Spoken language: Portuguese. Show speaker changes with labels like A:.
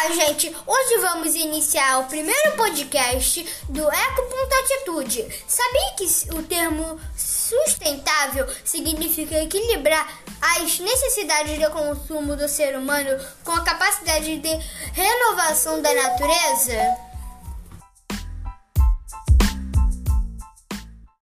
A: Olá, gente! Hoje vamos iniciar o primeiro podcast do Eco.atitude. Sabia que o termo sustentável significa equilibrar as necessidades de consumo do ser humano com a capacidade de renovação da natureza?